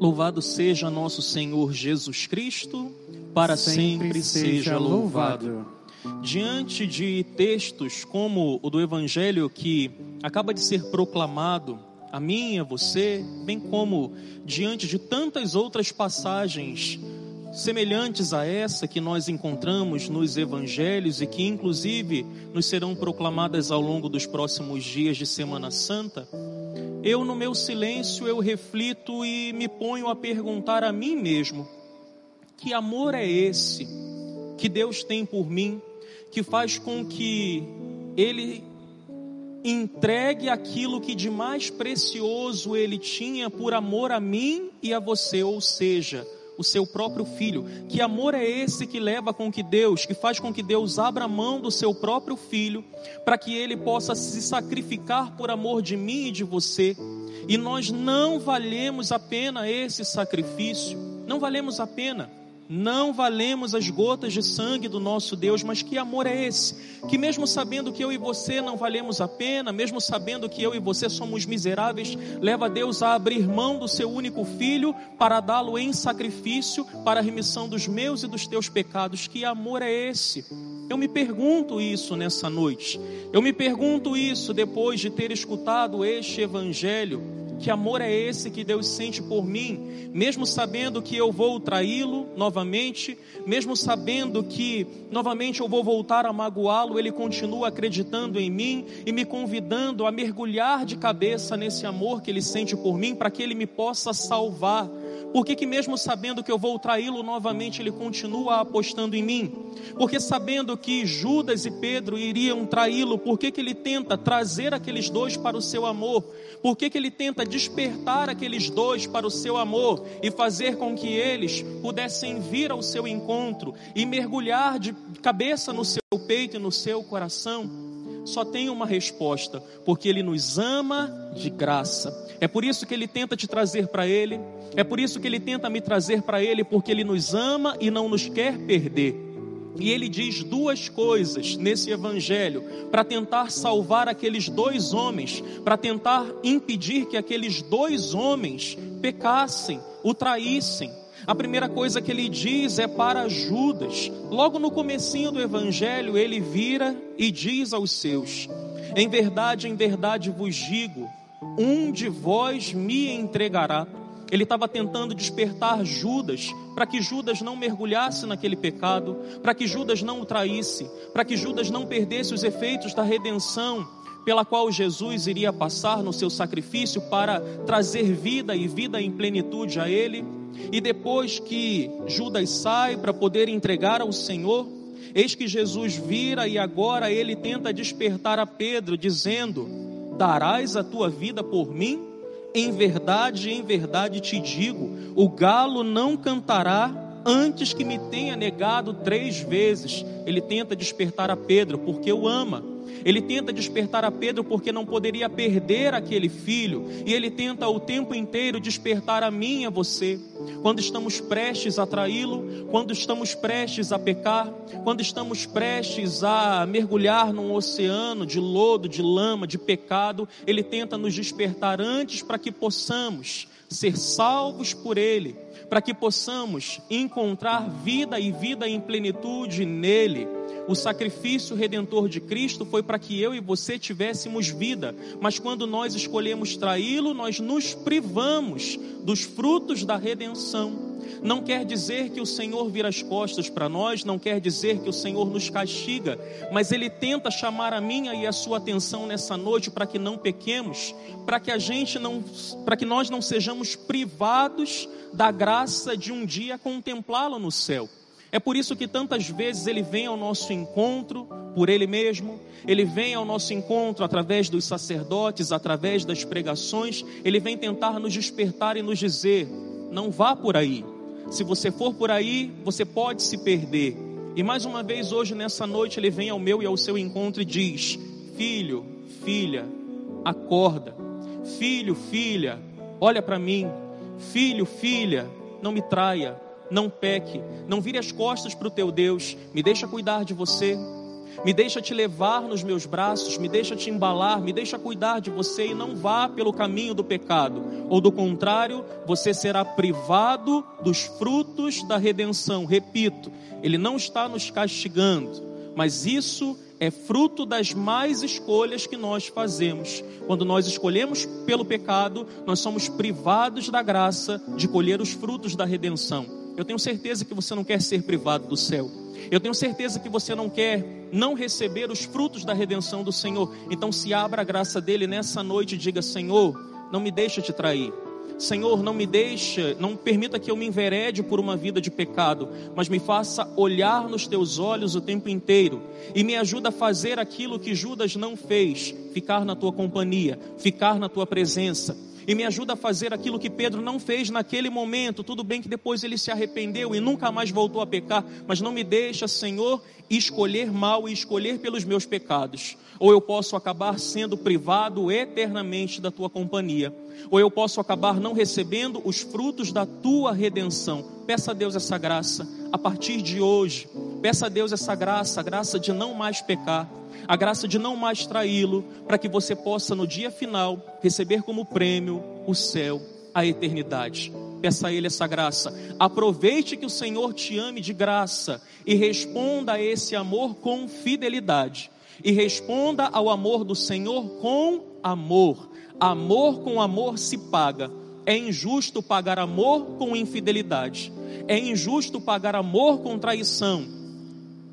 Louvado seja nosso Senhor Jesus Cristo, para sempre, sempre seja louvado. Diante de textos como o do Evangelho que acaba de ser proclamado, a mim e a você, bem como diante de tantas outras passagens semelhantes a essa que nós encontramos nos evangelhos e que inclusive nos serão proclamadas ao longo dos próximos dias de Semana Santa, eu no meu silêncio eu reflito e me ponho a perguntar a mim mesmo: que amor é esse que Deus tem por mim, que faz com que ele entregue aquilo que de mais precioso ele tinha por amor a mim e a você, ou seja, o seu próprio filho. Que amor é esse que leva com que Deus, que faz com que Deus abra mão do seu próprio filho, para que ele possa se sacrificar por amor de mim e de você? E nós não valemos a pena esse sacrifício, não valemos a pena não valemos as gotas de sangue do nosso Deus, mas que amor é esse? Que mesmo sabendo que eu e você não valemos a pena, mesmo sabendo que eu e você somos miseráveis, leva Deus a abrir mão do seu único filho para dá-lo em sacrifício para a remissão dos meus e dos teus pecados. Que amor é esse? Eu me pergunto isso nessa noite. Eu me pergunto isso depois de ter escutado este evangelho que amor é esse que Deus sente por mim, mesmo sabendo que eu vou traí-lo novamente, mesmo sabendo que novamente eu vou voltar a magoá-lo, ele continua acreditando em mim e me convidando a mergulhar de cabeça nesse amor que ele sente por mim, para que ele me possa salvar por que, que mesmo sabendo que eu vou traí-lo novamente, ele continua apostando em mim? Porque sabendo que Judas e Pedro iriam traí-lo, por que, que ele tenta trazer aqueles dois para o seu amor? Por que, que ele tenta despertar aqueles dois para o seu amor e fazer com que eles pudessem vir ao seu encontro e mergulhar de cabeça no seu peito e no seu coração? Só tem uma resposta, porque Ele nos ama de graça. É por isso que Ele tenta te trazer para Ele, é por isso que Ele tenta me trazer para Ele, porque Ele nos ama e não nos quer perder. E ele diz duas coisas nesse evangelho para tentar salvar aqueles dois homens, para tentar impedir que aqueles dois homens pecassem, o traíssem. A primeira coisa que ele diz é para Judas. Logo no comecinho do evangelho, ele vira e diz aos seus: Em verdade, em verdade vos digo, um de vós me entregará. Ele estava tentando despertar Judas, para que Judas não mergulhasse naquele pecado, para que Judas não o traísse, para que Judas não perdesse os efeitos da redenção pela qual Jesus iria passar no seu sacrifício para trazer vida e vida em plenitude a ele. E depois que Judas sai para poder entregar ao Senhor, eis que Jesus vira e agora ele tenta despertar a Pedro, dizendo: Darás a tua vida por mim? Em verdade, em verdade te digo: o galo não cantará antes que me tenha negado três vezes. Ele tenta despertar a Pedro porque o ama. Ele tenta despertar a Pedro porque não poderia perder aquele filho, e ele tenta o tempo inteiro despertar a mim e a você. Quando estamos prestes a traí-lo, quando estamos prestes a pecar, quando estamos prestes a mergulhar num oceano de lodo, de lama, de pecado, ele tenta nos despertar antes para que possamos ser salvos por ele, para que possamos encontrar vida e vida em plenitude nele. O sacrifício redentor de Cristo foi para que eu e você tivéssemos vida, mas quando nós escolhemos traí-lo, nós nos privamos dos frutos da redenção. Não quer dizer que o Senhor vira as costas para nós, não quer dizer que o Senhor nos castiga, mas Ele tenta chamar a minha e a sua atenção nessa noite para que não pequemos, para que a gente não, para que nós não sejamos privados da graça de um dia contemplá-lo no céu. É por isso que tantas vezes ele vem ao nosso encontro por ele mesmo, ele vem ao nosso encontro através dos sacerdotes, através das pregações, ele vem tentar nos despertar e nos dizer: não vá por aí. Se você for por aí, você pode se perder. E mais uma vez hoje nessa noite ele vem ao meu e ao seu encontro e diz: Filho, filha, acorda. Filho, filha, olha para mim. Filho, filha, não me traia não peque, não vire as costas para o teu Deus, me deixa cuidar de você. Me deixa te levar nos meus braços, me deixa te embalar, me deixa cuidar de você e não vá pelo caminho do pecado. Ou do contrário, você será privado dos frutos da redenção. Repito, ele não está nos castigando, mas isso é fruto das mais escolhas que nós fazemos. Quando nós escolhemos pelo pecado, nós somos privados da graça de colher os frutos da redenção. Eu tenho certeza que você não quer ser privado do céu. Eu tenho certeza que você não quer não receber os frutos da redenção do Senhor. Então se abra a graça dele nessa noite e diga: Senhor, não me deixa te trair. Senhor, não me deixa, não permita que eu me enverede por uma vida de pecado, mas me faça olhar nos teus olhos o tempo inteiro e me ajuda a fazer aquilo que Judas não fez, ficar na tua companhia, ficar na tua presença. E me ajuda a fazer aquilo que Pedro não fez naquele momento. Tudo bem que depois ele se arrependeu e nunca mais voltou a pecar, mas não me deixa, Senhor, escolher mal e escolher pelos meus pecados ou eu posso acabar sendo privado eternamente da tua companhia, ou eu posso acabar não recebendo os frutos da tua redenção. Peça a Deus essa graça a partir de hoje. Peça a Deus essa graça, a graça de não mais pecar, a graça de não mais traí-lo, para que você possa no dia final receber como prêmio o céu, a eternidade. Peça a Ele essa graça. Aproveite que o Senhor te ame de graça e responda a esse amor com fidelidade e responda ao amor do Senhor com amor. Amor com amor se paga. É injusto pagar amor com infidelidade. É injusto pagar amor com traição.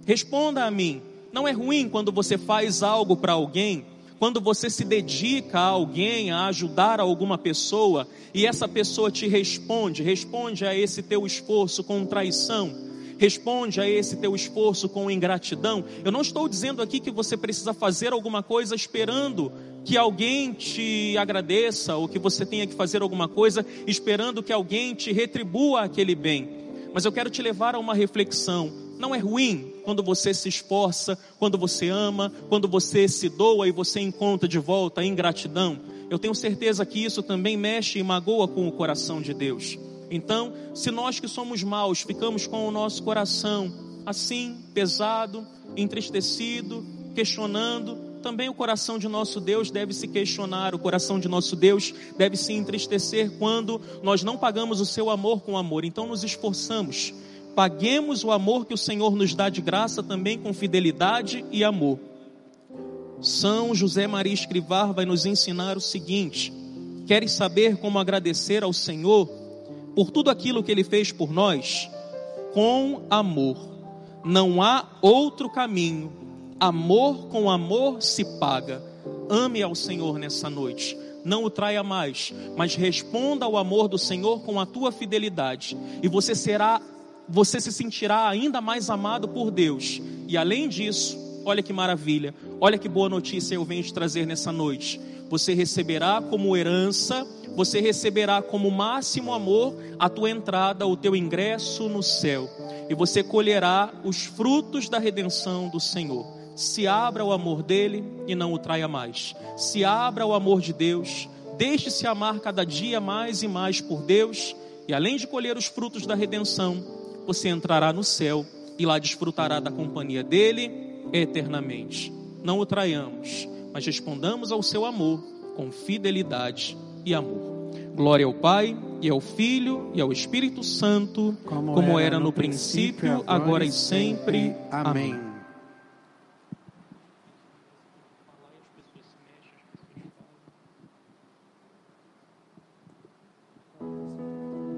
Responda a mim. Não é ruim quando você faz algo para alguém, quando você se dedica a alguém, a ajudar alguma pessoa, e essa pessoa te responde, responde a esse teu esforço com traição responde a esse teu esforço com ingratidão. Eu não estou dizendo aqui que você precisa fazer alguma coisa esperando que alguém te agradeça ou que você tenha que fazer alguma coisa esperando que alguém te retribua aquele bem. Mas eu quero te levar a uma reflexão. Não é ruim quando você se esforça, quando você ama, quando você se doa e você encontra de volta a ingratidão. Eu tenho certeza que isso também mexe e magoa com o coração de Deus. Então, se nós que somos maus ficamos com o nosso coração assim, pesado, entristecido, questionando, também o coração de nosso Deus deve se questionar, o coração de nosso Deus deve se entristecer quando nós não pagamos o seu amor com amor. Então, nos esforçamos, paguemos o amor que o Senhor nos dá de graça também com fidelidade e amor. São José Maria Escrivar vai nos ensinar o seguinte: queres saber como agradecer ao Senhor? por tudo aquilo que ele fez por nós com amor. Não há outro caminho. Amor com amor se paga. Ame ao Senhor nessa noite. Não o traia mais, mas responda ao amor do Senhor com a tua fidelidade. E você será, você se sentirá ainda mais amado por Deus. E além disso, olha que maravilha, olha que boa notícia eu venho te trazer nessa noite. Você receberá como herança você receberá como máximo amor a tua entrada, o teu ingresso no céu, e você colherá os frutos da redenção do Senhor. Se abra o amor dele e não o traia mais. Se abra o amor de Deus, deixe-se amar cada dia mais e mais por Deus, e além de colher os frutos da redenção, você entrará no céu e lá desfrutará da companhia dele eternamente. Não o traiamos, mas respondamos ao seu amor com fidelidade e amor. Glória ao Pai, e ao Filho, e ao Espírito Santo, como, como era, era no princípio, agora e sempre. Amém.